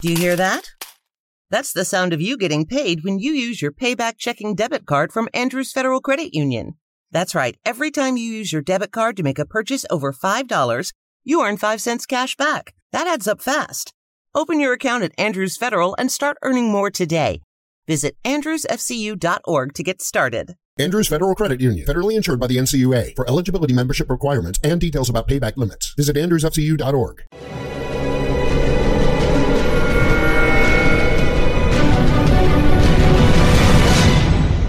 Do you hear that? That's the sound of you getting paid when you use your payback checking debit card from Andrews Federal Credit Union. That's right. Every time you use your debit card to make a purchase over $5, you earn 5 cents cash back. That adds up fast. Open your account at Andrews Federal and start earning more today. Visit andrewsfcu.org to get started. Andrews Federal Credit Union, federally insured by the NCUA. For eligibility membership requirements and details about payback limits, visit andrewsfcu.org.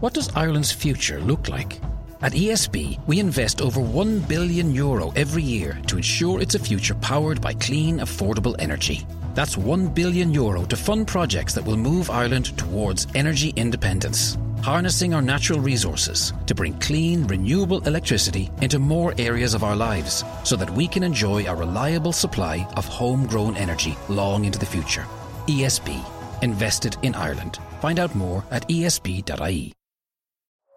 What does Ireland's future look like? At ESB, we invest over 1 billion euro every year to ensure it's a future powered by clean, affordable energy. That's 1 billion euro to fund projects that will move Ireland towards energy independence, harnessing our natural resources to bring clean, renewable electricity into more areas of our lives so that we can enjoy a reliable supply of homegrown energy long into the future. ESB, invested in Ireland. Find out more at esb.ie.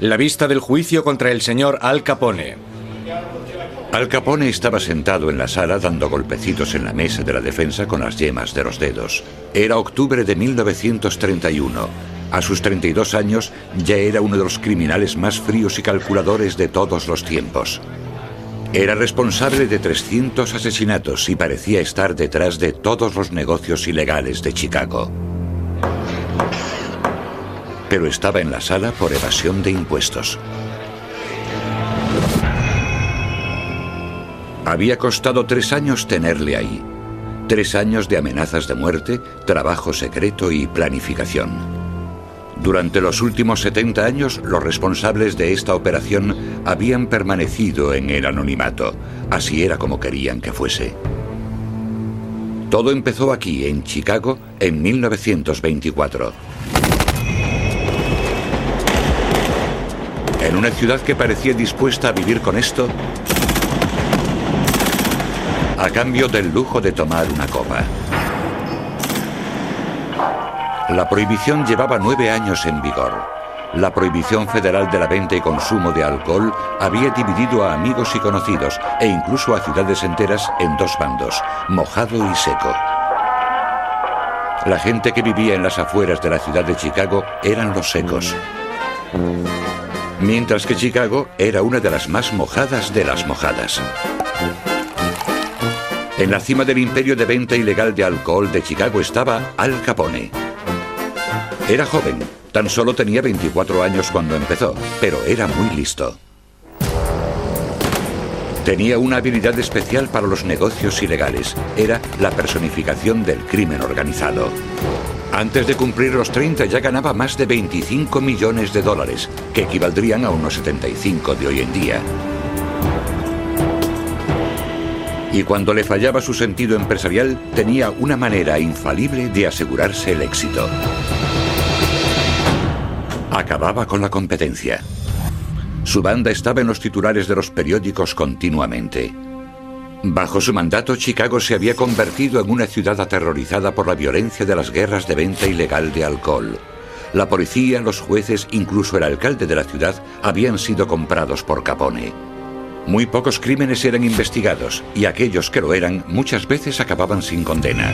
La vista del juicio contra el señor Al Capone. Al Capone estaba sentado en la sala dando golpecitos en la mesa de la defensa con las yemas de los dedos. Era octubre de 1931. A sus 32 años ya era uno de los criminales más fríos y calculadores de todos los tiempos. Era responsable de 300 asesinatos y parecía estar detrás de todos los negocios ilegales de Chicago. Pero estaba en la sala por evasión de impuestos. Había costado tres años tenerle ahí. Tres años de amenazas de muerte, trabajo secreto y planificación. Durante los últimos 70 años, los responsables de esta operación habían permanecido en el anonimato. Así era como querían que fuese. Todo empezó aquí, en Chicago, en 1924. En una ciudad que parecía dispuesta a vivir con esto, a cambio del lujo de tomar una copa. La prohibición llevaba nueve años en vigor. La prohibición federal de la venta y consumo de alcohol había dividido a amigos y conocidos e incluso a ciudades enteras en dos bandos, mojado y seco. La gente que vivía en las afueras de la ciudad de Chicago eran los secos. Mientras que Chicago era una de las más mojadas de las mojadas. En la cima del imperio de venta ilegal de alcohol de Chicago estaba Al Capone. Era joven, tan solo tenía 24 años cuando empezó, pero era muy listo. Tenía una habilidad especial para los negocios ilegales. Era la personificación del crimen organizado. Antes de cumplir los 30 ya ganaba más de 25 millones de dólares, que equivaldrían a unos 75 de hoy en día. Y cuando le fallaba su sentido empresarial, tenía una manera infalible de asegurarse el éxito. Acababa con la competencia. Su banda estaba en los titulares de los periódicos continuamente. Bajo su mandato, Chicago se había convertido en una ciudad aterrorizada por la violencia de las guerras de venta ilegal de alcohol. La policía, los jueces, incluso el alcalde de la ciudad habían sido comprados por Capone. Muy pocos crímenes eran investigados y aquellos que lo eran muchas veces acababan sin condena.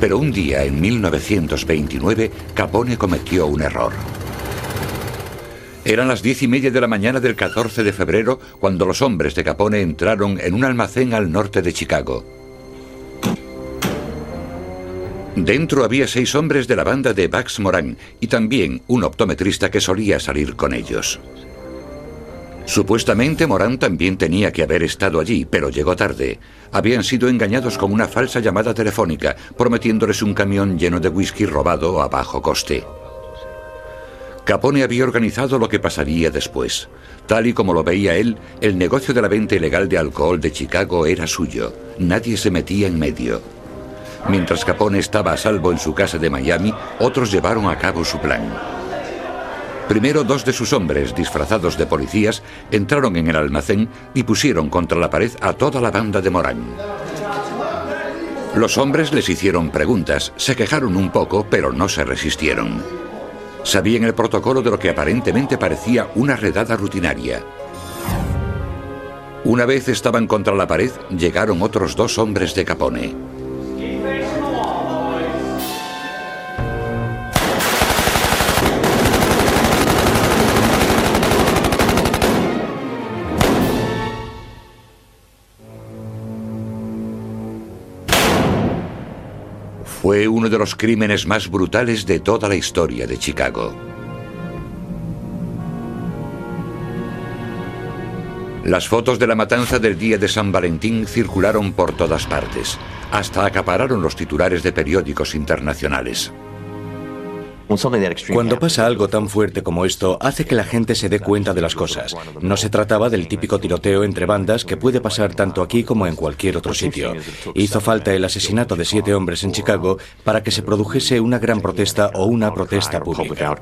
Pero un día, en 1929, Capone cometió un error. Eran las diez y media de la mañana del 14 de febrero cuando los hombres de Capone entraron en un almacén al norte de Chicago. Dentro había seis hombres de la banda de Bax Moran y también un optometrista que solía salir con ellos. Supuestamente Moran también tenía que haber estado allí, pero llegó tarde. Habían sido engañados con una falsa llamada telefónica, prometiéndoles un camión lleno de whisky robado a bajo coste. Capone había organizado lo que pasaría después. Tal y como lo veía él, el negocio de la venta ilegal de alcohol de Chicago era suyo. Nadie se metía en medio. Mientras Capone estaba a salvo en su casa de Miami, otros llevaron a cabo su plan. Primero dos de sus hombres, disfrazados de policías, entraron en el almacén y pusieron contra la pared a toda la banda de Morán. Los hombres les hicieron preguntas, se quejaron un poco, pero no se resistieron. Sabían el protocolo de lo que aparentemente parecía una redada rutinaria. Una vez estaban contra la pared, llegaron otros dos hombres de Capone. Fue uno de los crímenes más brutales de toda la historia de Chicago. Las fotos de la matanza del día de San Valentín circularon por todas partes, hasta acapararon los titulares de periódicos internacionales. Cuando pasa algo tan fuerte como esto, hace que la gente se dé cuenta de las cosas. No se trataba del típico tiroteo entre bandas que puede pasar tanto aquí como en cualquier otro sitio. Hizo falta el asesinato de siete hombres en Chicago para que se produjese una gran protesta o una protesta pública.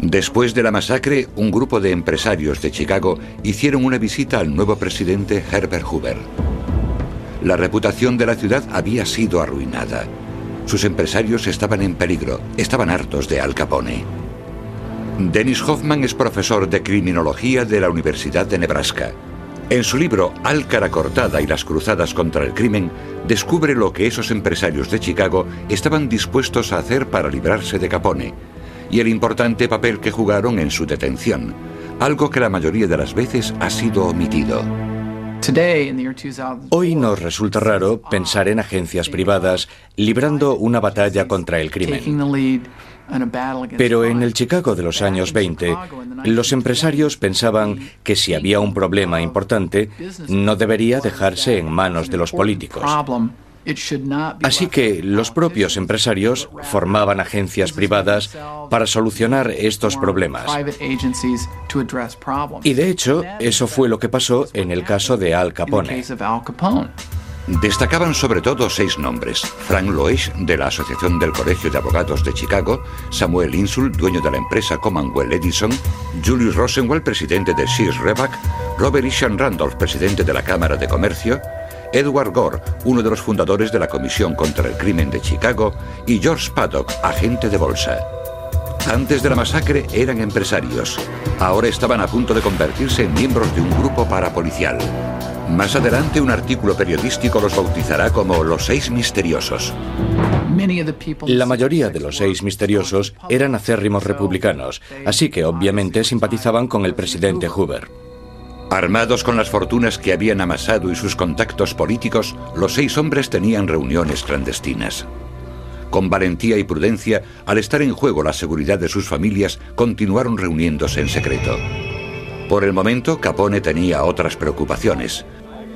Después de la masacre, un grupo de empresarios de Chicago hicieron una visita al nuevo presidente Herbert Hoover. La reputación de la ciudad había sido arruinada. Sus empresarios estaban en peligro, estaban hartos de Al Capone. Dennis Hoffman es profesor de criminología de la Universidad de Nebraska. En su libro Alcara cortada y las cruzadas contra el crimen, descubre lo que esos empresarios de Chicago estaban dispuestos a hacer para librarse de Capone y el importante papel que jugaron en su detención, algo que la mayoría de las veces ha sido omitido. Hoy nos resulta raro pensar en agencias privadas librando una batalla contra el crimen. Pero en el Chicago de los años 20, los empresarios pensaban que si había un problema importante, no debería dejarse en manos de los políticos. Así que los propios empresarios formaban agencias privadas para solucionar estos problemas. Y de hecho, eso fue lo que pasó en el caso de Al Capone. Destacaban sobre todo seis nombres. Frank Loesch, de la Asociación del Colegio de Abogados de Chicago, Samuel Insul, dueño de la empresa Commonwealth Edison, Julius Rosenwald, presidente de Sears Reback, Robert Ishan Randolph, presidente de la Cámara de Comercio, Edward Gore, uno de los fundadores de la Comisión contra el Crimen de Chicago, y George Paddock, agente de bolsa. Antes de la masacre eran empresarios. Ahora estaban a punto de convertirse en miembros de un grupo parapolicial. Más adelante un artículo periodístico los bautizará como los seis misteriosos. La mayoría de los seis misteriosos eran acérrimos republicanos, así que obviamente simpatizaban con el presidente Hoover. Armados con las fortunas que habían amasado y sus contactos políticos, los seis hombres tenían reuniones clandestinas. Con valentía y prudencia, al estar en juego la seguridad de sus familias, continuaron reuniéndose en secreto. Por el momento, Capone tenía otras preocupaciones.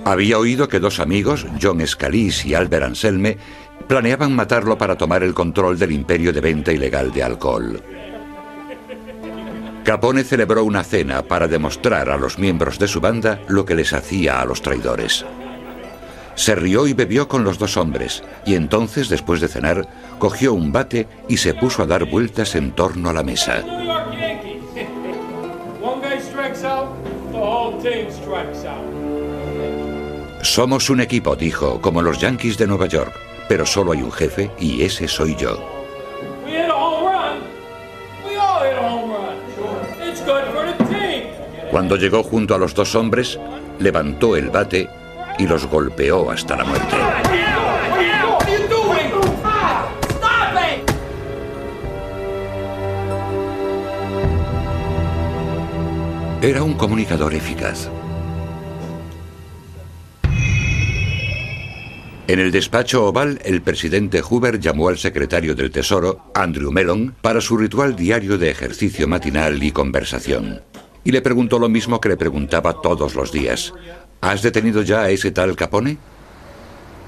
Había oído que dos amigos, John Scalise y Albert Anselme, planeaban matarlo para tomar el control del imperio de venta ilegal de alcohol. Capone celebró una cena para demostrar a los miembros de su banda lo que les hacía a los traidores. Se rió y bebió con los dos hombres, y entonces, después de cenar, cogió un bate y se puso a dar vueltas en torno a la mesa. Somos un equipo, dijo, como los Yankees de Nueva York, pero solo hay un jefe y ese soy yo. Cuando llegó junto a los dos hombres, levantó el bate y los golpeó hasta la muerte. Era un comunicador eficaz. En el despacho oval, el presidente Hoover llamó al secretario del Tesoro, Andrew Mellon, para su ritual diario de ejercicio matinal y conversación. Y le preguntó lo mismo que le preguntaba todos los días. ¿Has detenido ya a ese tal Capone?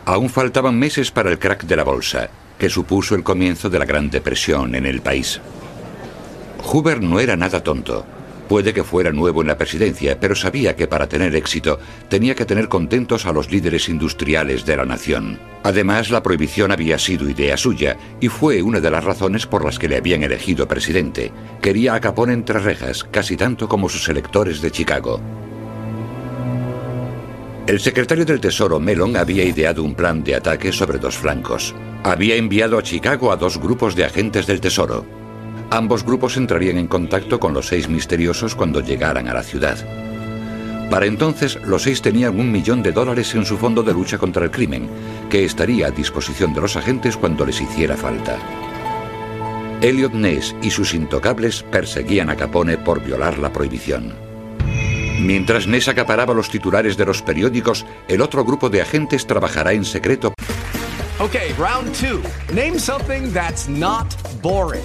Aún faltaban meses para el crack de la bolsa, que supuso el comienzo de la Gran Depresión en el país. Hoover no era nada tonto. Puede que fuera nuevo en la presidencia, pero sabía que para tener éxito tenía que tener contentos a los líderes industriales de la nación. Además, la prohibición había sido idea suya y fue una de las razones por las que le habían elegido presidente. Quería a Capone entre rejas, casi tanto como sus electores de Chicago. El secretario del Tesoro, Mellon, había ideado un plan de ataque sobre dos flancos. Había enviado a Chicago a dos grupos de agentes del Tesoro. Ambos grupos entrarían en contacto con los seis misteriosos cuando llegaran a la ciudad. Para entonces, los seis tenían un millón de dólares en su fondo de lucha contra el crimen, que estaría a disposición de los agentes cuando les hiciera falta. Elliot Ness y sus intocables perseguían a Capone por violar la prohibición. Mientras Ness acaparaba los titulares de los periódicos, el otro grupo de agentes trabajará en secreto. Okay, round two. Name something that's not boring.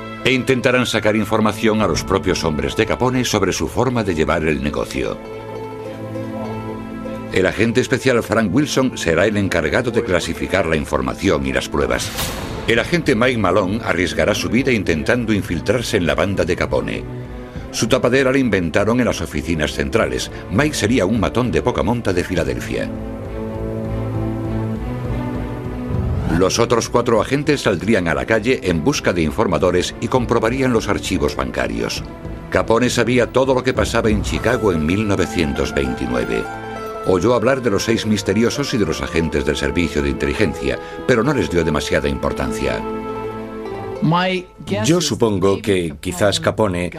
e intentarán sacar información a los propios hombres de Capone sobre su forma de llevar el negocio. El agente especial Frank Wilson será el encargado de clasificar la información y las pruebas. El agente Mike Malone arriesgará su vida intentando infiltrarse en la banda de Capone. Su tapadera la inventaron en las oficinas centrales. Mike sería un matón de poca monta de Filadelfia. Los otros cuatro agentes saldrían a la calle en busca de informadores y comprobarían los archivos bancarios. Capone sabía todo lo que pasaba en Chicago en 1929. Oyó hablar de los seis misteriosos y de los agentes del servicio de inteligencia, pero no les dio demasiada importancia. Yo supongo que quizás Capone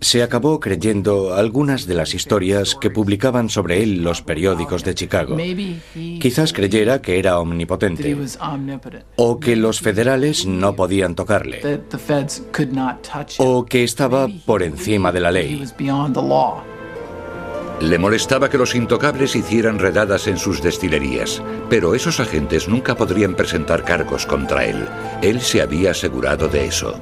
se acabó creyendo algunas de las historias que publicaban sobre él los periódicos de Chicago. Quizás creyera que era omnipotente o que los federales no podían tocarle o que estaba por encima de la ley. Le molestaba que los intocables hicieran redadas en sus destilerías, pero esos agentes nunca podrían presentar cargos contra él. Él se había asegurado de eso.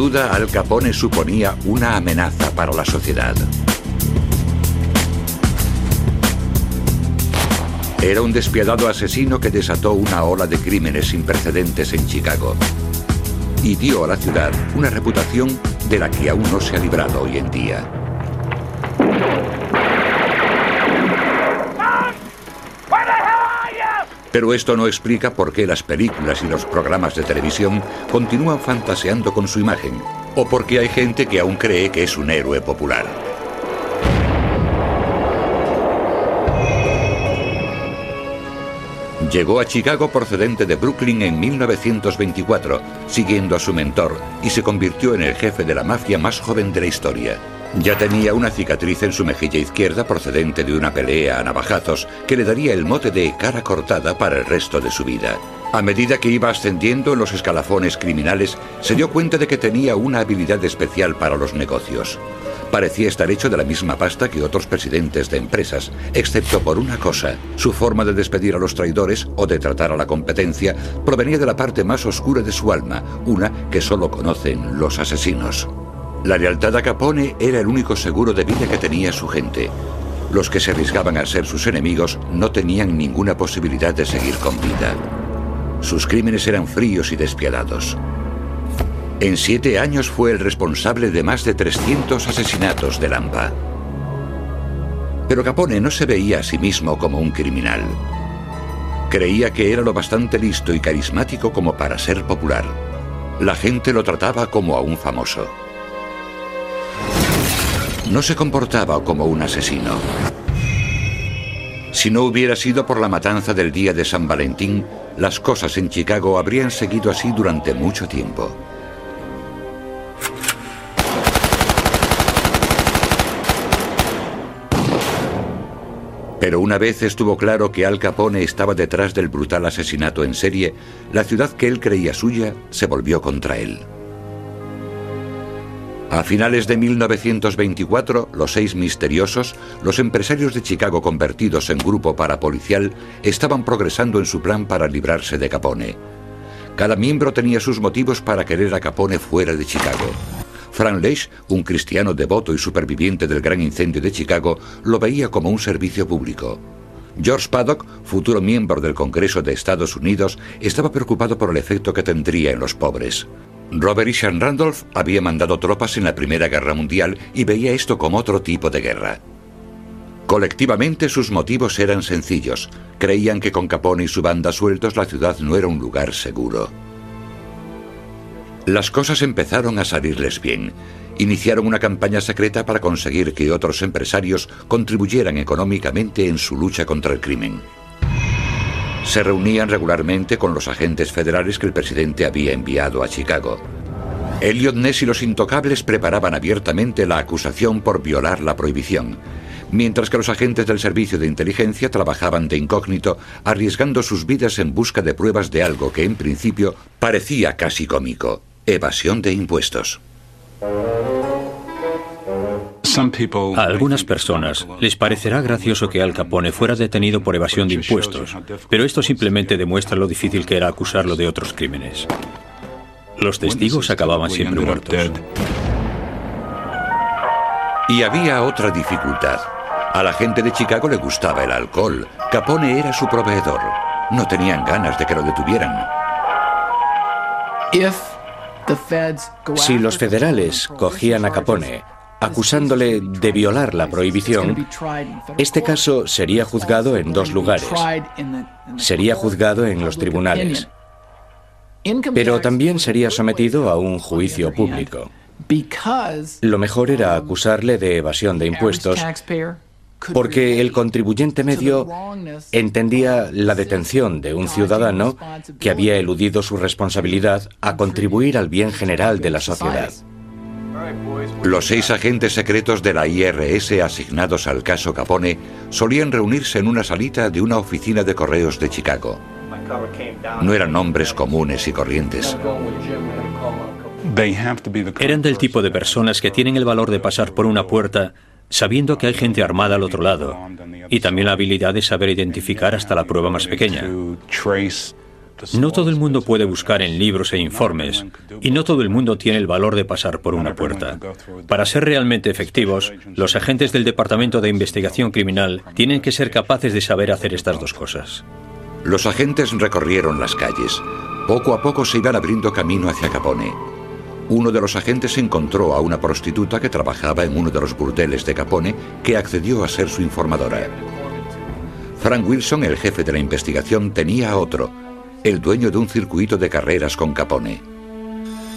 Al Capone suponía una amenaza para la sociedad. Era un despiadado asesino que desató una ola de crímenes sin precedentes en Chicago y dio a la ciudad una reputación de la que aún no se ha librado hoy en día. Pero esto no explica por qué las películas y los programas de televisión continúan fantaseando con su imagen, o por qué hay gente que aún cree que es un héroe popular. Llegó a Chicago procedente de Brooklyn en 1924, siguiendo a su mentor, y se convirtió en el jefe de la mafia más joven de la historia. Ya tenía una cicatriz en su mejilla izquierda procedente de una pelea a navajazos que le daría el mote de cara cortada para el resto de su vida. A medida que iba ascendiendo en los escalafones criminales, se dio cuenta de que tenía una habilidad especial para los negocios. Parecía estar hecho de la misma pasta que otros presidentes de empresas, excepto por una cosa. Su forma de despedir a los traidores o de tratar a la competencia provenía de la parte más oscura de su alma, una que solo conocen los asesinos. La lealtad a Capone era el único seguro de vida que tenía su gente. Los que se arriesgaban a ser sus enemigos no tenían ninguna posibilidad de seguir con vida. Sus crímenes eran fríos y despiadados. En siete años fue el responsable de más de 300 asesinatos de Lampa. Pero Capone no se veía a sí mismo como un criminal. Creía que era lo bastante listo y carismático como para ser popular. La gente lo trataba como a un famoso. No se comportaba como un asesino. Si no hubiera sido por la matanza del día de San Valentín, las cosas en Chicago habrían seguido así durante mucho tiempo. Pero una vez estuvo claro que Al Capone estaba detrás del brutal asesinato en serie, la ciudad que él creía suya se volvió contra él. A finales de 1924, los seis misteriosos, los empresarios de Chicago convertidos en grupo parapolicial, estaban progresando en su plan para librarse de Capone. Cada miembro tenía sus motivos para querer a Capone fuera de Chicago. Frank Leish, un cristiano devoto y superviviente del gran incendio de Chicago, lo veía como un servicio público. George Paddock, futuro miembro del Congreso de Estados Unidos, estaba preocupado por el efecto que tendría en los pobres. Robert Ishan Randolph había mandado tropas en la Primera Guerra Mundial y veía esto como otro tipo de guerra. Colectivamente sus motivos eran sencillos. Creían que con Capone y su banda sueltos la ciudad no era un lugar seguro. Las cosas empezaron a salirles bien. Iniciaron una campaña secreta para conseguir que otros empresarios contribuyeran económicamente en su lucha contra el crimen se reunían regularmente con los agentes federales que el presidente había enviado a Chicago. Elliot Ness y los intocables preparaban abiertamente la acusación por violar la prohibición, mientras que los agentes del servicio de inteligencia trabajaban de incógnito, arriesgando sus vidas en busca de pruebas de algo que en principio parecía casi cómico, evasión de impuestos. A algunas personas les parecerá gracioso que Al Capone fuera detenido por evasión de impuestos, pero esto simplemente demuestra lo difícil que era acusarlo de otros crímenes. Los testigos acababan siempre muertos. Y había otra dificultad. A la gente de Chicago le gustaba el alcohol. Capone era su proveedor. No tenían ganas de que lo detuvieran. Si los federales cogían a Capone acusándole de violar la prohibición, este caso sería juzgado en dos lugares. Sería juzgado en los tribunales, pero también sería sometido a un juicio público. Lo mejor era acusarle de evasión de impuestos porque el contribuyente medio entendía la detención de un ciudadano que había eludido su responsabilidad a contribuir al bien general de la sociedad. Los seis agentes secretos de la IRS asignados al caso Capone solían reunirse en una salita de una oficina de correos de Chicago. No eran hombres comunes y corrientes. Eran del tipo de personas que tienen el valor de pasar por una puerta sabiendo que hay gente armada al otro lado y también la habilidad de saber identificar hasta la prueba más pequeña. No todo el mundo puede buscar en libros e informes y no todo el mundo tiene el valor de pasar por una puerta. Para ser realmente efectivos, los agentes del Departamento de Investigación Criminal tienen que ser capaces de saber hacer estas dos cosas. Los agentes recorrieron las calles. Poco a poco se iban abriendo camino hacia Capone. Uno de los agentes encontró a una prostituta que trabajaba en uno de los burdeles de Capone que accedió a ser su informadora. Frank Wilson, el jefe de la investigación, tenía a otro, el dueño de un circuito de carreras con Capone.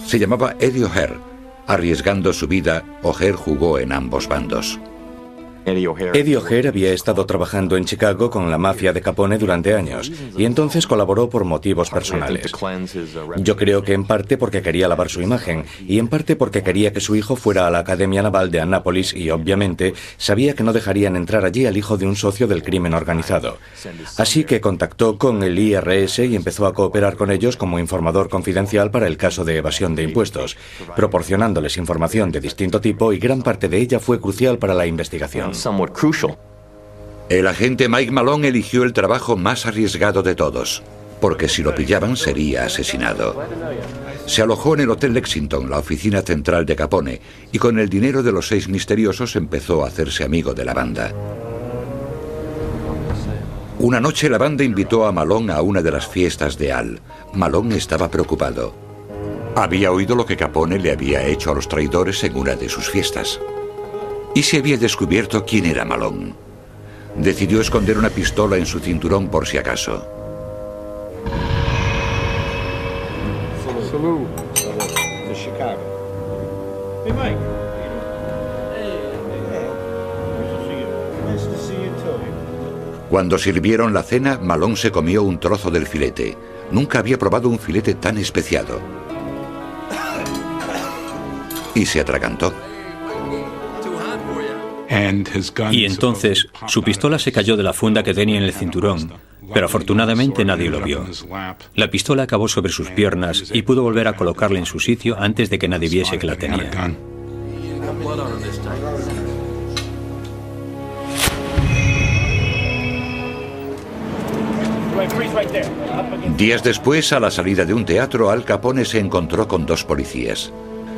Se llamaba Eddie O'Hare. Arriesgando su vida, O'Hare jugó en ambos bandos. Eddie O'Hare había estado trabajando en Chicago con la mafia de Capone durante años y entonces colaboró por motivos personales. Yo creo que en parte porque quería lavar su imagen y en parte porque quería que su hijo fuera a la Academia Naval de Annapolis y obviamente sabía que no dejarían entrar allí al hijo de un socio del crimen organizado. Así que contactó con el IRS y empezó a cooperar con ellos como informador confidencial para el caso de evasión de impuestos, proporcionándoles información de distinto tipo y gran parte de ella fue crucial para la investigación. El agente Mike Malone eligió el trabajo más arriesgado de todos, porque si lo pillaban sería asesinado. Se alojó en el Hotel Lexington, la oficina central de Capone, y con el dinero de los seis misteriosos empezó a hacerse amigo de la banda. Una noche la banda invitó a Malone a una de las fiestas de Al. Malone estaba preocupado. Había oído lo que Capone le había hecho a los traidores en una de sus fiestas y se había descubierto quién era Malone. Decidió esconder una pistola en su cinturón por si acaso. Cuando sirvieron la cena, Malone se comió un trozo del filete. Nunca había probado un filete tan especiado. Y se atragantó. Y entonces su pistola se cayó de la funda que tenía en el cinturón, pero afortunadamente nadie lo vio. La pistola acabó sobre sus piernas y pudo volver a colocarla en su sitio antes de que nadie viese que la tenía. Días después, a la salida de un teatro, Al Capone se encontró con dos policías.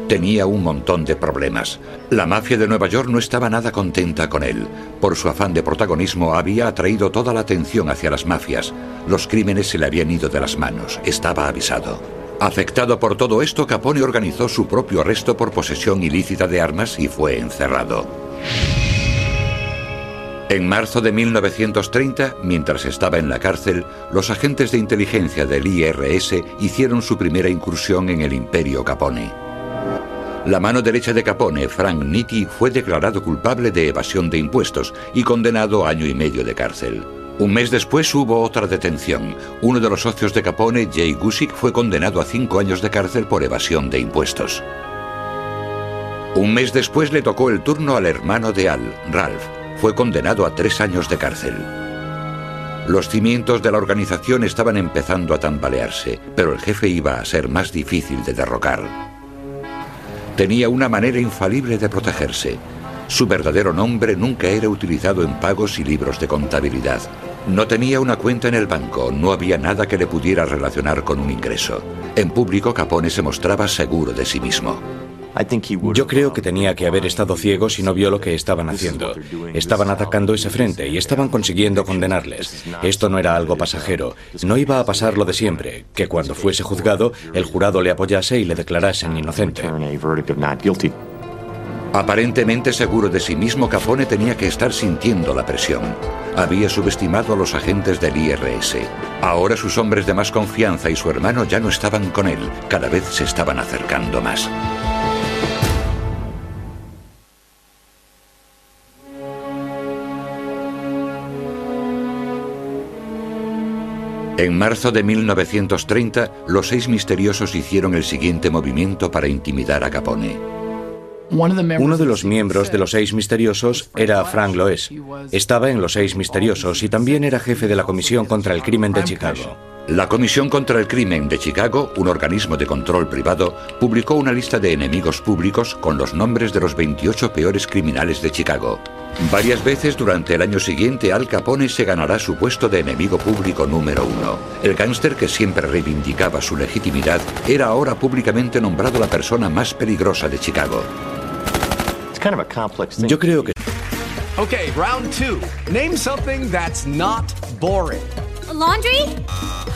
Tenía un montón de problemas. La mafia de Nueva York no estaba nada contenta con él. Por su afán de protagonismo había atraído toda la atención hacia las mafias. Los crímenes se le habían ido de las manos. Estaba avisado. Afectado por todo esto, Capone organizó su propio arresto por posesión ilícita de armas y fue encerrado. En marzo de 1930, mientras estaba en la cárcel, los agentes de inteligencia del IRS hicieron su primera incursión en el imperio Capone. La mano derecha de Capone, Frank Nitti, fue declarado culpable de evasión de impuestos y condenado a año y medio de cárcel. Un mes después hubo otra detención. Uno de los socios de Capone, Jay Gusick, fue condenado a cinco años de cárcel por evasión de impuestos. Un mes después le tocó el turno al hermano de Al, Ralph. Fue condenado a tres años de cárcel. Los cimientos de la organización estaban empezando a tambalearse, pero el jefe iba a ser más difícil de derrocar. Tenía una manera infalible de protegerse. Su verdadero nombre nunca era utilizado en pagos y libros de contabilidad. No tenía una cuenta en el banco, no había nada que le pudiera relacionar con un ingreso. En público Capone se mostraba seguro de sí mismo. Yo creo que tenía que haber estado ciego si no vio lo que estaban haciendo. Estaban atacando ese frente y estaban consiguiendo condenarles. Esto no era algo pasajero. No iba a pasar lo de siempre, que cuando fuese juzgado, el jurado le apoyase y le declarasen inocente. Aparentemente seguro de sí mismo, Capone tenía que estar sintiendo la presión. Había subestimado a los agentes del IRS. Ahora sus hombres de más confianza y su hermano ya no estaban con él, cada vez se estaban acercando más. En marzo de 1930, los seis misteriosos hicieron el siguiente movimiento para intimidar a Capone. Uno de los miembros de los seis misteriosos era Frank Loes. Estaba en los seis misteriosos y también era jefe de la Comisión contra el Crimen de Chicago. La Comisión contra el Crimen de Chicago, un organismo de control privado, publicó una lista de enemigos públicos con los nombres de los 28 peores criminales de Chicago. Varias veces durante el año siguiente Al Capone se ganará su puesto de enemigo público número uno. El gángster que siempre reivindicaba su legitimidad era ahora públicamente nombrado la persona más peligrosa de Chicago. Yo creo que... Okay, round two. Name something that's not boring. laundry?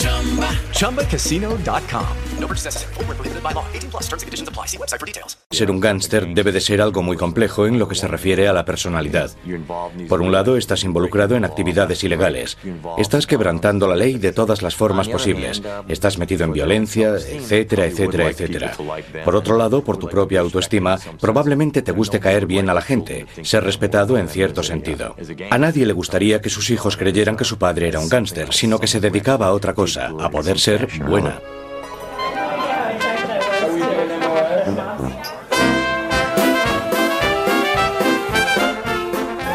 ChumbaCasino.com. No purchase necessary. Void where prohibited by law. 18 plus terms and conditions apply. See website for details. Ser un gángster debe de ser algo muy complejo en lo que se refiere a la personalidad. Por un lado, estás involucrado en actividades ilegales. Estás quebrantando la ley de todas las formas posibles. Estás metido en violencia, etcétera, etcétera, etcétera. Por otro lado, por tu propia autoestima, probablemente te guste caer bien a la gente, ser respetado en cierto sentido. A nadie le gustaría que sus hijos creyeran que su padre era un gángster, sino que se dedicaba a otra cosa, a poder ser buena.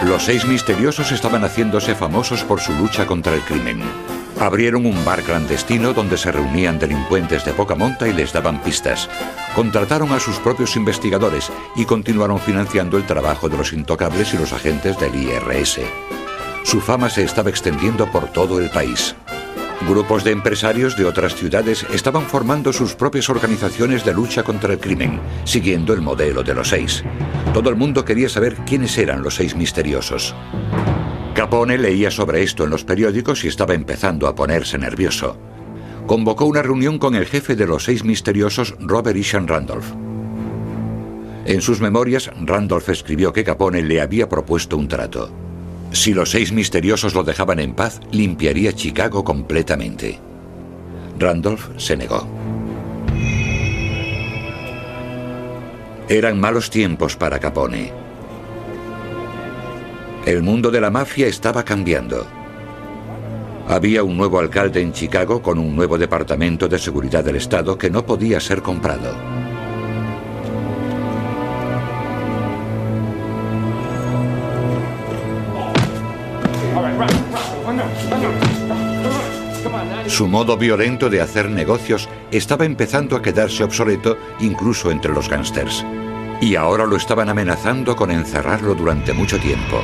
Los seis misteriosos estaban haciéndose famosos por su lucha contra el crimen. Abrieron un bar clandestino donde se reunían delincuentes de poca monta y les daban pistas. Contrataron a sus propios investigadores y continuaron financiando el trabajo de los intocables y los agentes del IRS. Su fama se estaba extendiendo por todo el país. Grupos de empresarios de otras ciudades estaban formando sus propias organizaciones de lucha contra el crimen, siguiendo el modelo de los seis. Todo el mundo quería saber quiénes eran los seis misteriosos. Capone leía sobre esto en los periódicos y estaba empezando a ponerse nervioso. Convocó una reunión con el jefe de los seis misteriosos, Robert Ishan Randolph. En sus memorias, Randolph escribió que Capone le había propuesto un trato. Si los seis misteriosos lo dejaban en paz, limpiaría Chicago completamente. Randolph se negó. Eran malos tiempos para Capone. El mundo de la mafia estaba cambiando. Había un nuevo alcalde en Chicago con un nuevo departamento de seguridad del Estado que no podía ser comprado. Su modo violento de hacer negocios estaba empezando a quedarse obsoleto incluso entre los gángsters. Y ahora lo estaban amenazando con encerrarlo durante mucho tiempo.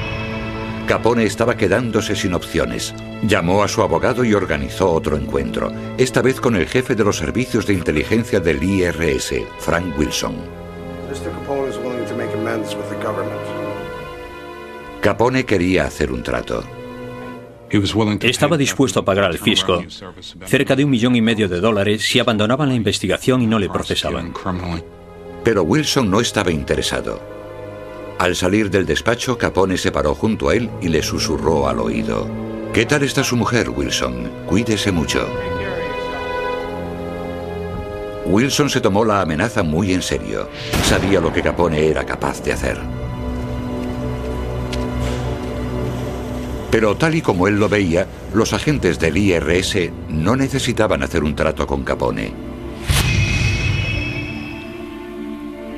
Capone estaba quedándose sin opciones. Llamó a su abogado y organizó otro encuentro, esta vez con el jefe de los servicios de inteligencia del IRS, Frank Wilson. Capone quería hacer un trato. Estaba dispuesto a pagar al fisco cerca de un millón y medio de dólares si abandonaban la investigación y no le procesaban. Pero Wilson no estaba interesado. Al salir del despacho, Capone se paró junto a él y le susurró al oído. ¿Qué tal está su mujer, Wilson? Cuídese mucho. Wilson se tomó la amenaza muy en serio. Sabía lo que Capone era capaz de hacer. Pero tal y como él lo veía, los agentes del IRS no necesitaban hacer un trato con Capone.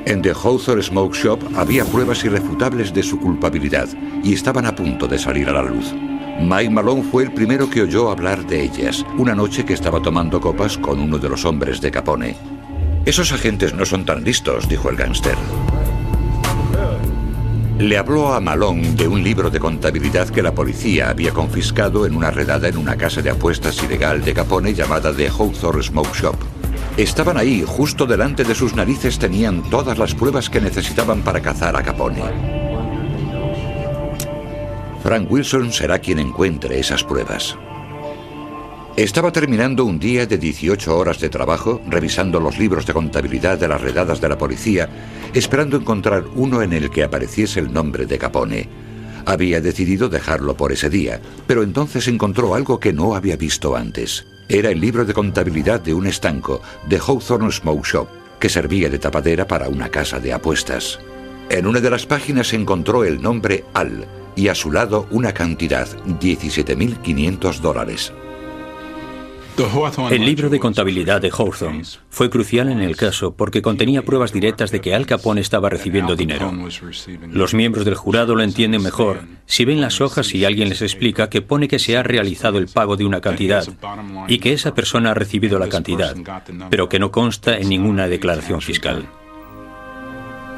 En The Hawthorne Smoke Shop había pruebas irrefutables de su culpabilidad y estaban a punto de salir a la luz. Mike Malone fue el primero que oyó hablar de ellas, una noche que estaba tomando copas con uno de los hombres de Capone. Esos agentes no son tan listos, dijo el gángster. Le habló a Malone de un libro de contabilidad que la policía había confiscado en una redada en una casa de apuestas ilegal de Capone llamada The Hawthorne Smoke Shop. Estaban ahí, justo delante de sus narices tenían todas las pruebas que necesitaban para cazar a Capone. Frank Wilson será quien encuentre esas pruebas. Estaba terminando un día de 18 horas de trabajo, revisando los libros de contabilidad de las redadas de la policía, esperando encontrar uno en el que apareciese el nombre de Capone. Había decidido dejarlo por ese día, pero entonces encontró algo que no había visto antes. Era el libro de contabilidad de un estanco, de Hawthorne Smoke Shop, que servía de tapadera para una casa de apuestas. En una de las páginas encontró el nombre Al y a su lado una cantidad, 17.500 dólares. El libro de contabilidad de Hawthorne fue crucial en el caso porque contenía pruebas directas de que Al Capone estaba recibiendo dinero. Los miembros del jurado lo entienden mejor si ven las hojas y alguien les explica que pone que se ha realizado el pago de una cantidad y que esa persona ha recibido la cantidad, pero que no consta en ninguna declaración fiscal.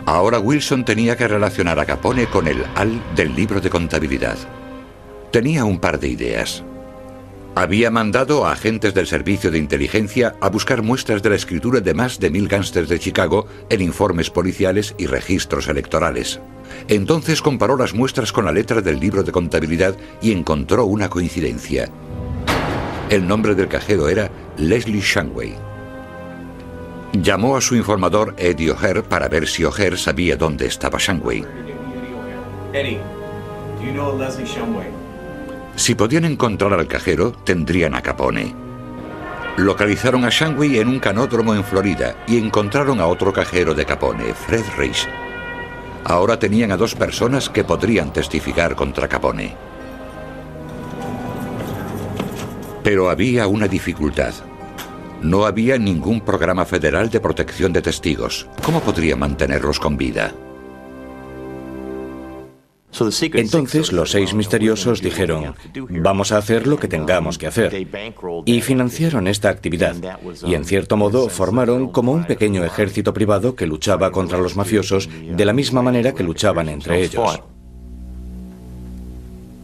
Ahora Wilson tenía que relacionar a Capone con el Al del libro de contabilidad. Tenía un par de ideas. Había mandado a agentes del servicio de inteligencia a buscar muestras de la escritura de más de mil gángsters de Chicago en informes policiales y registros electorales. Entonces comparó las muestras con la letra del libro de contabilidad y encontró una coincidencia. El nombre del cajero era Leslie Shanway. Llamó a su informador Eddie O'Hare para ver si O'Hare sabía dónde estaba Shanway. Eddie, do you know Leslie Shumway? Si podían encontrar al cajero, tendrían a Capone. Localizaron a Shanway en un canódromo en Florida y encontraron a otro cajero de Capone, Fred Reich. Ahora tenían a dos personas que podrían testificar contra Capone. Pero había una dificultad. No había ningún programa federal de protección de testigos. ¿Cómo podría mantenerlos con vida? Entonces los seis misteriosos dijeron, vamos a hacer lo que tengamos que hacer. Y financiaron esta actividad. Y en cierto modo formaron como un pequeño ejército privado que luchaba contra los mafiosos de la misma manera que luchaban entre ellos.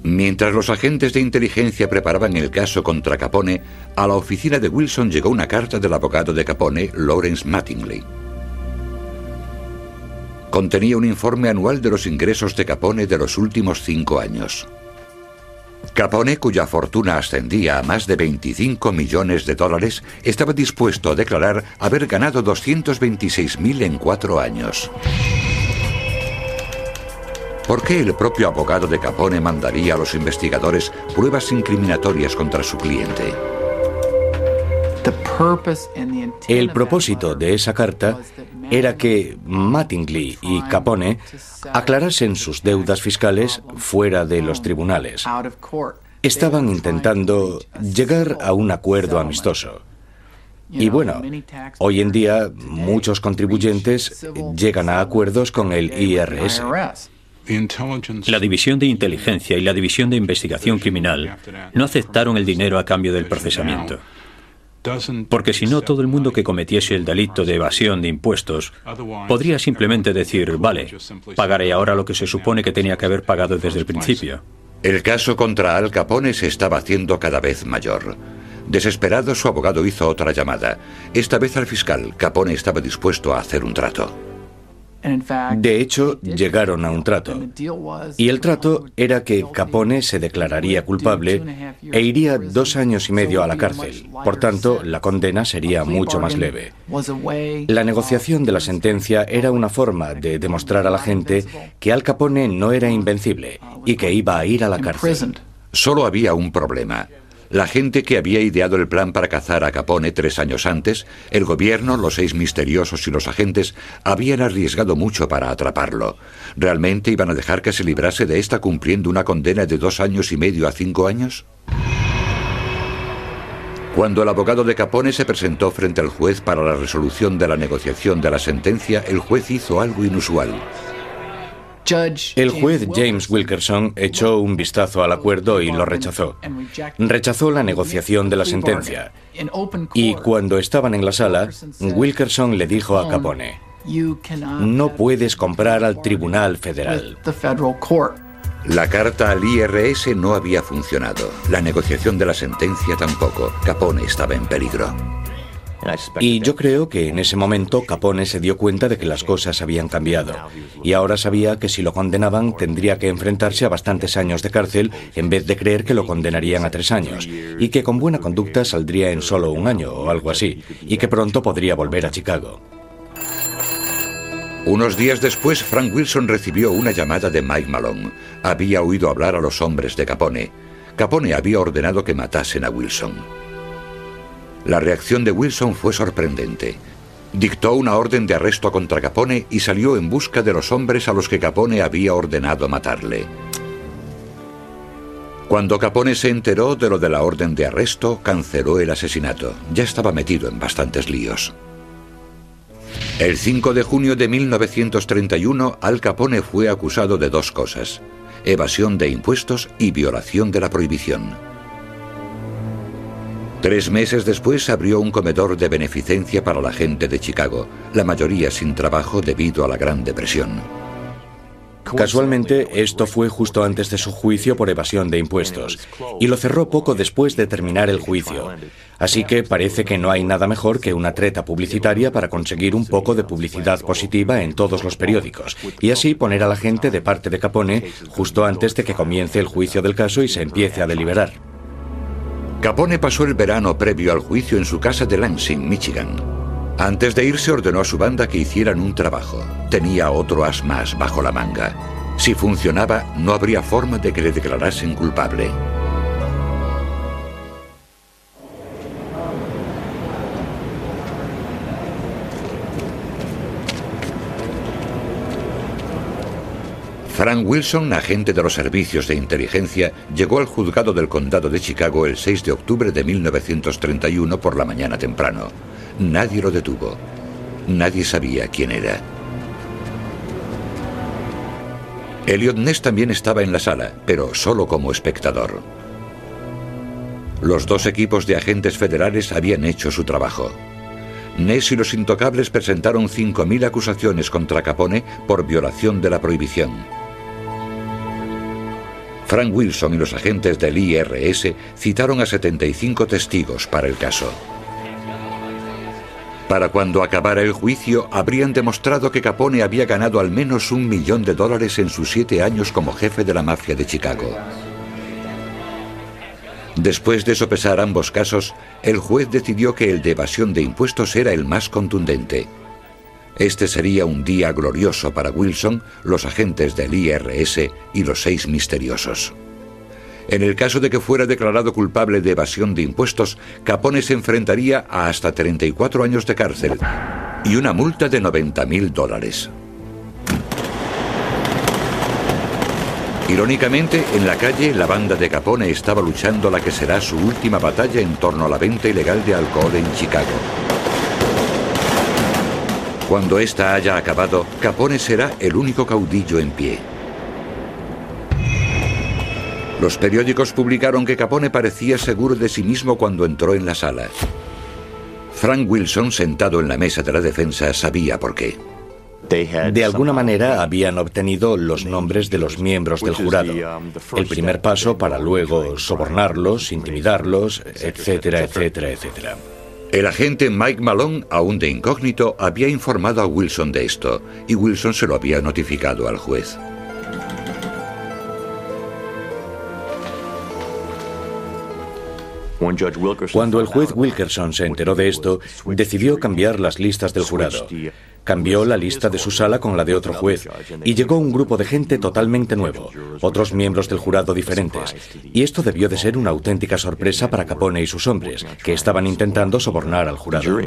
Mientras los agentes de inteligencia preparaban el caso contra Capone, a la oficina de Wilson llegó una carta del abogado de Capone, Lawrence Mattingly. Contenía un informe anual de los ingresos de Capone de los últimos cinco años. Capone, cuya fortuna ascendía a más de 25 millones de dólares, estaba dispuesto a declarar haber ganado 226.000 en cuatro años. ¿Por qué el propio abogado de Capone mandaría a los investigadores pruebas incriminatorias contra su cliente? El propósito de esa carta era que Mattingly y Capone aclarasen sus deudas fiscales fuera de los tribunales. Estaban intentando llegar a un acuerdo amistoso. Y bueno, hoy en día muchos contribuyentes llegan a acuerdos con el IRS. La División de Inteligencia y la División de Investigación Criminal no aceptaron el dinero a cambio del procesamiento. Porque si no, todo el mundo que cometiese el delito de evasión de impuestos podría simplemente decir, vale, pagaré ahora lo que se supone que tenía que haber pagado desde el principio. El caso contra Al Capone se estaba haciendo cada vez mayor. Desesperado, su abogado hizo otra llamada. Esta vez al fiscal, Capone estaba dispuesto a hacer un trato. De hecho, llegaron a un trato. Y el trato era que Capone se declararía culpable e iría dos años y medio a la cárcel. Por tanto, la condena sería mucho más leve. La negociación de la sentencia era una forma de demostrar a la gente que Al Capone no era invencible y que iba a ir a la cárcel. Solo había un problema. La gente que había ideado el plan para cazar a Capone tres años antes, el gobierno, los seis misteriosos y los agentes, habían arriesgado mucho para atraparlo. ¿Realmente iban a dejar que se librase de esta cumpliendo una condena de dos años y medio a cinco años? Cuando el abogado de Capone se presentó frente al juez para la resolución de la negociación de la sentencia, el juez hizo algo inusual. El juez James Wilkerson echó un vistazo al acuerdo y lo rechazó. Rechazó la negociación de la sentencia. Y cuando estaban en la sala, Wilkerson le dijo a Capone, no puedes comprar al Tribunal Federal. La carta al IRS no había funcionado. La negociación de la sentencia tampoco. Capone estaba en peligro. Y yo creo que en ese momento Capone se dio cuenta de que las cosas habían cambiado. Y ahora sabía que si lo condenaban tendría que enfrentarse a bastantes años de cárcel en vez de creer que lo condenarían a tres años. Y que con buena conducta saldría en solo un año o algo así. Y que pronto podría volver a Chicago. Unos días después, Frank Wilson recibió una llamada de Mike Malone. Había oído hablar a los hombres de Capone. Capone había ordenado que matasen a Wilson. La reacción de Wilson fue sorprendente. Dictó una orden de arresto contra Capone y salió en busca de los hombres a los que Capone había ordenado matarle. Cuando Capone se enteró de lo de la orden de arresto, canceló el asesinato. Ya estaba metido en bastantes líos. El 5 de junio de 1931, Al Capone fue acusado de dos cosas, evasión de impuestos y violación de la prohibición. Tres meses después abrió un comedor de beneficencia para la gente de Chicago, la mayoría sin trabajo debido a la Gran Depresión. Casualmente, esto fue justo antes de su juicio por evasión de impuestos, y lo cerró poco después de terminar el juicio. Así que parece que no hay nada mejor que una treta publicitaria para conseguir un poco de publicidad positiva en todos los periódicos, y así poner a la gente de parte de Capone justo antes de que comience el juicio del caso y se empiece a deliberar. Capone pasó el verano previo al juicio en su casa de Lansing, Michigan. Antes de irse ordenó a su banda que hicieran un trabajo. Tenía otro as más bajo la manga. Si funcionaba, no habría forma de que le declarasen culpable. Frank Wilson, agente de los servicios de inteligencia, llegó al juzgado del condado de Chicago el 6 de octubre de 1931 por la mañana temprano. Nadie lo detuvo. Nadie sabía quién era. Elliot Ness también estaba en la sala, pero solo como espectador. Los dos equipos de agentes federales habían hecho su trabajo. Ness y los intocables presentaron 5.000 acusaciones contra Capone por violación de la prohibición. Frank Wilson y los agentes del IRS citaron a 75 testigos para el caso. Para cuando acabara el juicio, habrían demostrado que Capone había ganado al menos un millón de dólares en sus siete años como jefe de la mafia de Chicago. Después de sopesar ambos casos, el juez decidió que el de evasión de impuestos era el más contundente. Este sería un día glorioso para Wilson, los agentes del IRS y los seis misteriosos. En el caso de que fuera declarado culpable de evasión de impuestos, Capone se enfrentaría a hasta 34 años de cárcel y una multa de 90 mil dólares. Irónicamente, en la calle, la banda de Capone estaba luchando la que será su última batalla en torno a la venta ilegal de alcohol en Chicago. Cuando ésta haya acabado, Capone será el único caudillo en pie. Los periódicos publicaron que Capone parecía seguro de sí mismo cuando entró en la sala. Frank Wilson, sentado en la mesa de la defensa, sabía por qué. De alguna manera habían obtenido los nombres de los miembros del jurado. El primer paso para luego sobornarlos, intimidarlos, etcétera, etcétera, etcétera. El agente Mike Malone, aún de incógnito, había informado a Wilson de esto, y Wilson se lo había notificado al juez. Cuando el juez Wilkerson se enteró de esto, decidió cambiar las listas del jurado. Cambió la lista de su sala con la de otro juez y llegó un grupo de gente totalmente nuevo, otros miembros del jurado diferentes. Y esto debió de ser una auténtica sorpresa para Capone y sus hombres, que estaban intentando sobornar al jurado.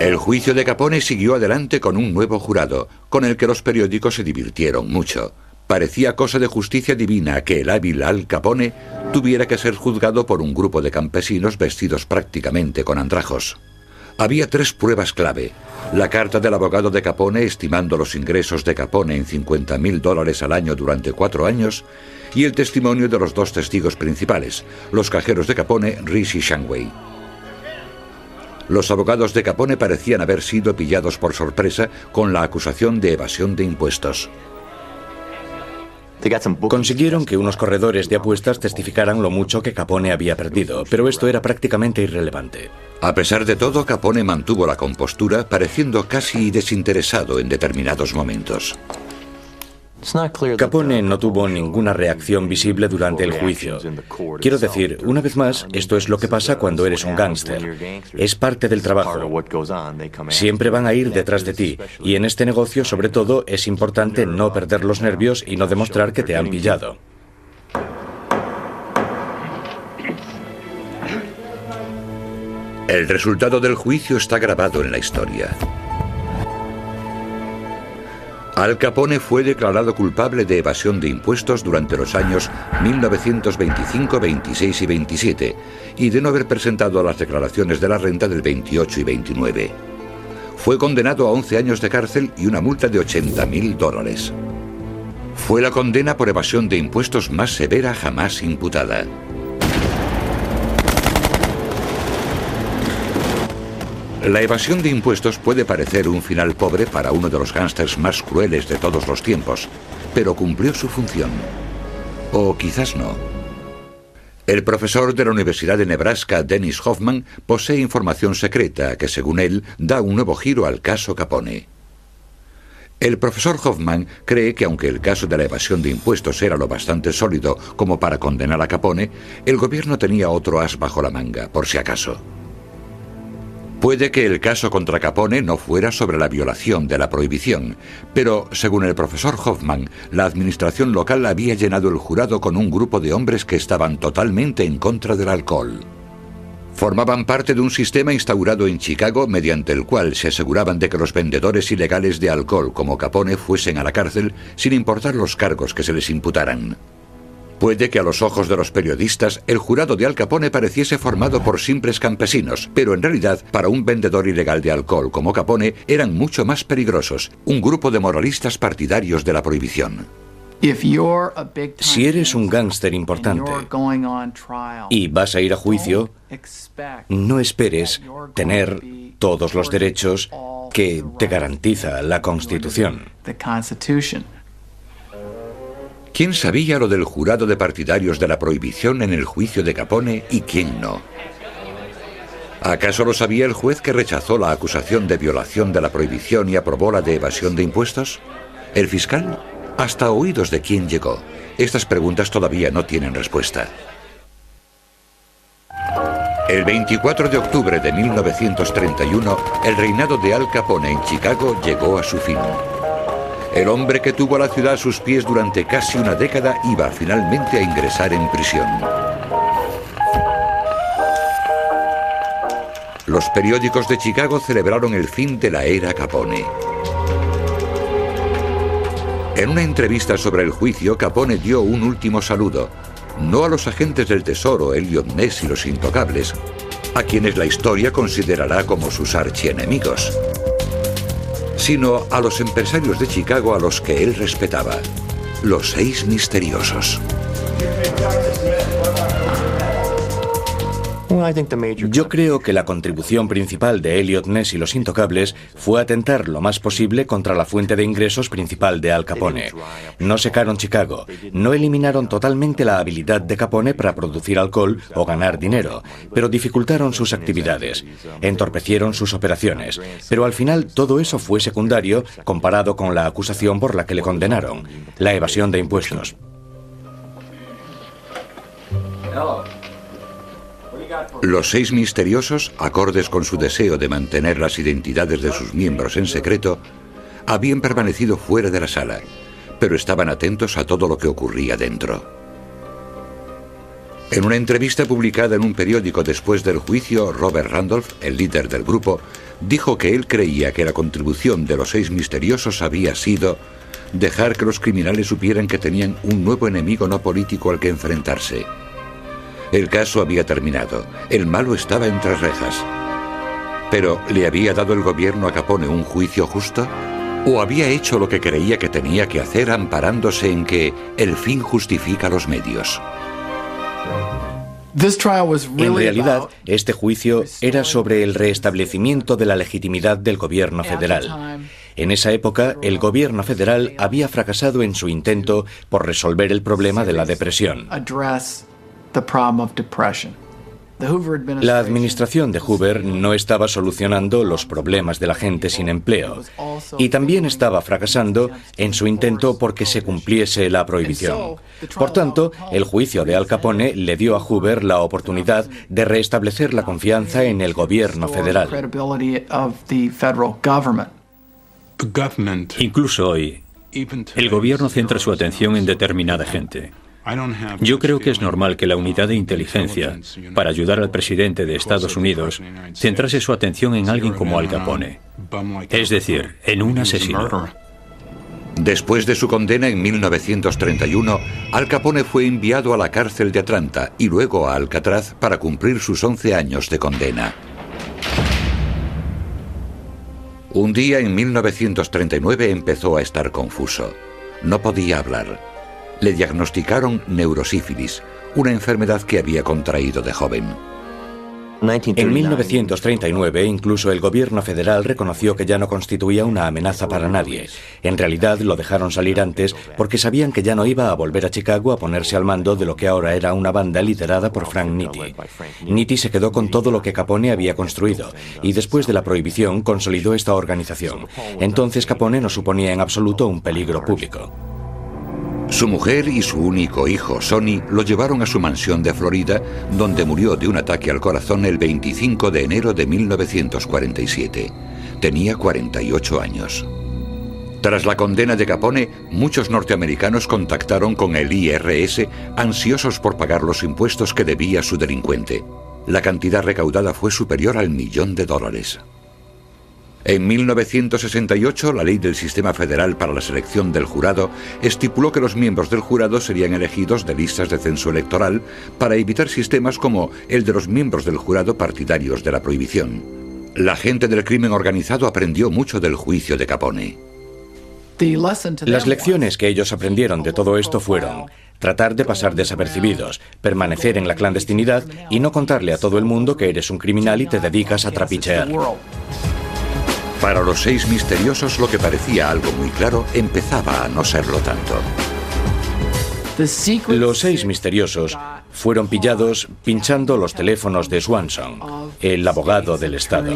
El juicio de Capone siguió adelante con un nuevo jurado, con el que los periódicos se divirtieron mucho. Parecía cosa de justicia divina que el hábil Al Capone tuviera que ser juzgado por un grupo de campesinos vestidos prácticamente con andrajos. Había tres pruebas clave. La carta del abogado de Capone estimando los ingresos de Capone en 50 mil dólares al año durante cuatro años y el testimonio de los dos testigos principales, los cajeros de Capone, Rhys y Shangway. Los abogados de Capone parecían haber sido pillados por sorpresa con la acusación de evasión de impuestos. Consiguieron que unos corredores de apuestas testificaran lo mucho que Capone había perdido, pero esto era prácticamente irrelevante. A pesar de todo, Capone mantuvo la compostura, pareciendo casi desinteresado en determinados momentos. Capone no tuvo ninguna reacción visible durante el juicio. Quiero decir, una vez más, esto es lo que pasa cuando eres un gángster. Es parte del trabajo. Siempre van a ir detrás de ti, y en este negocio, sobre todo, es importante no perder los nervios y no demostrar que te han pillado. El resultado del juicio está grabado en la historia. Al Capone fue declarado culpable de evasión de impuestos durante los años 1925, 26 y 27 y de no haber presentado las declaraciones de la renta del 28 y 29. Fue condenado a 11 años de cárcel y una multa de 80 mil dólares. Fue la condena por evasión de impuestos más severa jamás imputada. La evasión de impuestos puede parecer un final pobre para uno de los gángsters más crueles de todos los tiempos, pero cumplió su función. O quizás no. El profesor de la Universidad de Nebraska, Dennis Hoffman, posee información secreta que, según él, da un nuevo giro al caso Capone. El profesor Hoffman cree que aunque el caso de la evasión de impuestos era lo bastante sólido como para condenar a Capone, el gobierno tenía otro as bajo la manga, por si acaso. Puede que el caso contra Capone no fuera sobre la violación de la prohibición, pero según el profesor Hoffman, la administración local había llenado el jurado con un grupo de hombres que estaban totalmente en contra del alcohol. Formaban parte de un sistema instaurado en Chicago mediante el cual se aseguraban de que los vendedores ilegales de alcohol como Capone fuesen a la cárcel sin importar los cargos que se les imputaran. Puede que a los ojos de los periodistas el jurado de Al Capone pareciese formado por simples campesinos, pero en realidad para un vendedor ilegal de alcohol como Capone eran mucho más peligrosos, un grupo de moralistas partidarios de la prohibición. Si eres un gángster importante y vas a ir a juicio, no esperes tener todos los derechos que te garantiza la Constitución. ¿Quién sabía lo del jurado de partidarios de la prohibición en el juicio de Capone y quién no? ¿Acaso lo sabía el juez que rechazó la acusación de violación de la prohibición y aprobó la de evasión de impuestos? ¿El fiscal? ¿Hasta oídos de quién llegó? Estas preguntas todavía no tienen respuesta. El 24 de octubre de 1931, el reinado de Al Capone en Chicago llegó a su fin. El hombre que tuvo a la ciudad a sus pies durante casi una década iba finalmente a ingresar en prisión. Los periódicos de Chicago celebraron el fin de la era Capone. En una entrevista sobre el juicio, Capone dio un último saludo, no a los agentes del Tesoro, Elliot Ness y los intocables, a quienes la historia considerará como sus archienemigos, sino a los empresarios de Chicago a los que él respetaba, los seis misteriosos. Yo creo que la contribución principal de Elliot Ness y los Intocables fue atentar lo más posible contra la fuente de ingresos principal de Al Capone. No secaron Chicago, no eliminaron totalmente la habilidad de Capone para producir alcohol o ganar dinero, pero dificultaron sus actividades, entorpecieron sus operaciones. Pero al final todo eso fue secundario comparado con la acusación por la que le condenaron, la evasión de impuestos. Los seis misteriosos, acordes con su deseo de mantener las identidades de sus miembros en secreto, habían permanecido fuera de la sala, pero estaban atentos a todo lo que ocurría dentro. En una entrevista publicada en un periódico después del juicio, Robert Randolph, el líder del grupo, dijo que él creía que la contribución de los seis misteriosos había sido dejar que los criminales supieran que tenían un nuevo enemigo no político al que enfrentarse el caso había terminado. El malo estaba entre rejas. Pero ¿le había dado el gobierno a Capone un juicio justo? ¿O había hecho lo que creía que tenía que hacer amparándose en que el fin justifica los medios? En realidad, este juicio era sobre el restablecimiento de la legitimidad del gobierno federal. En esa época, el gobierno federal había fracasado en su intento por resolver el problema de la depresión. La administración de Hoover no estaba solucionando los problemas de la gente sin empleo y también estaba fracasando en su intento porque se cumpliese la prohibición. Por tanto, el juicio de Al Capone le dio a Hoover la oportunidad de restablecer la confianza en el gobierno federal. Incluso hoy, el gobierno centra su atención en determinada gente. Yo creo que es normal que la unidad de inteligencia, para ayudar al presidente de Estados Unidos, centrase su atención en alguien como Al Capone. Es decir, en un asesino. Después de su condena en 1931, Al Capone fue enviado a la cárcel de Atlanta y luego a Alcatraz para cumplir sus 11 años de condena. Un día en 1939 empezó a estar confuso. No podía hablar le diagnosticaron neurosífilis, una enfermedad que había contraído de joven. En 1939, incluso el gobierno federal reconoció que ya no constituía una amenaza para nadie. En realidad, lo dejaron salir antes porque sabían que ya no iba a volver a Chicago a ponerse al mando de lo que ahora era una banda liderada por Frank Nitti. Nitti se quedó con todo lo que Capone había construido y después de la prohibición consolidó esta organización. Entonces Capone no suponía en absoluto un peligro público. Su mujer y su único hijo, Sonny, lo llevaron a su mansión de Florida, donde murió de un ataque al corazón el 25 de enero de 1947. Tenía 48 años. Tras la condena de Capone, muchos norteamericanos contactaron con el IRS ansiosos por pagar los impuestos que debía su delincuente. La cantidad recaudada fue superior al millón de dólares. En 1968, la ley del Sistema Federal para la Selección del Jurado estipuló que los miembros del jurado serían elegidos de listas de censo electoral para evitar sistemas como el de los miembros del jurado partidarios de la prohibición. La gente del crimen organizado aprendió mucho del juicio de Capone. Las lecciones que ellos aprendieron de todo esto fueron tratar de pasar desapercibidos, permanecer en la clandestinidad y no contarle a todo el mundo que eres un criminal y te dedicas a trapichear. Para los seis misteriosos lo que parecía algo muy claro empezaba a no serlo tanto. Los seis misteriosos fueron pillados pinchando los teléfonos de Swanson, el abogado del Estado.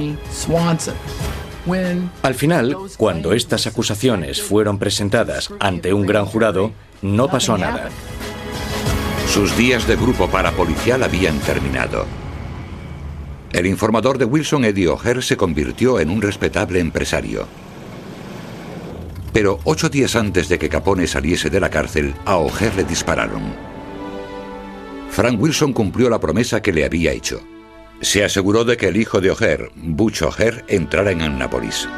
Al final, cuando estas acusaciones fueron presentadas ante un gran jurado, no pasó nada. Sus días de grupo parapolicial habían terminado. El informador de Wilson, Eddie O'Hare, se convirtió en un respetable empresario. Pero ocho días antes de que Capone saliese de la cárcel, a O'Hare le dispararon. Frank Wilson cumplió la promesa que le había hecho. Se aseguró de que el hijo de O'Hare, Butch O'Hare, entrara en Annapolis.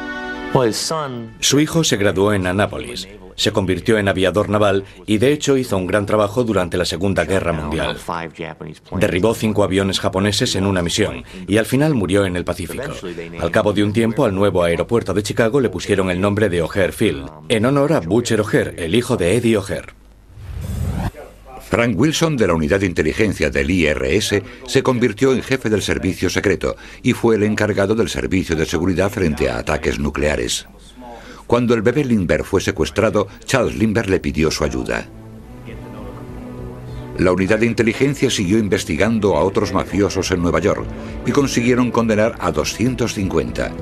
Su hijo se graduó en Annapolis, se convirtió en aviador naval y de hecho hizo un gran trabajo durante la Segunda Guerra Mundial. Derribó cinco aviones japoneses en una misión y al final murió en el Pacífico. Al cabo de un tiempo al nuevo aeropuerto de Chicago le pusieron el nombre de O'Hare Field, en honor a Butcher O'Hare, el hijo de Eddie O'Hare. Frank Wilson, de la unidad de inteligencia del IRS, se convirtió en jefe del servicio secreto y fue el encargado del servicio de seguridad frente a ataques nucleares. Cuando el bebé Lindbergh fue secuestrado, Charles Lindbergh le pidió su ayuda. La unidad de inteligencia siguió investigando a otros mafiosos en Nueva York y consiguieron condenar a 250.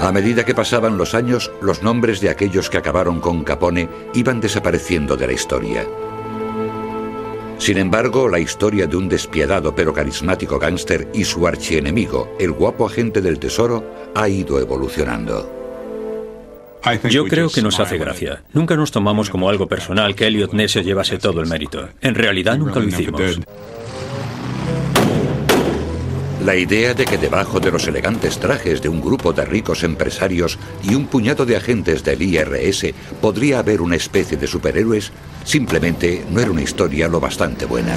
A medida que pasaban los años, los nombres de aquellos que acabaron con Capone iban desapareciendo de la historia. Sin embargo, la historia de un despiadado pero carismático gángster y su archienemigo, el guapo agente del tesoro, ha ido evolucionando. Yo creo que nos hace gracia. Nunca nos tomamos como algo personal que Elliot Ness se llevase todo el mérito. En realidad nunca lo hicimos. La idea de que debajo de los elegantes trajes de un grupo de ricos empresarios y un puñado de agentes del IRS podría haber una especie de superhéroes simplemente no era una historia lo bastante buena.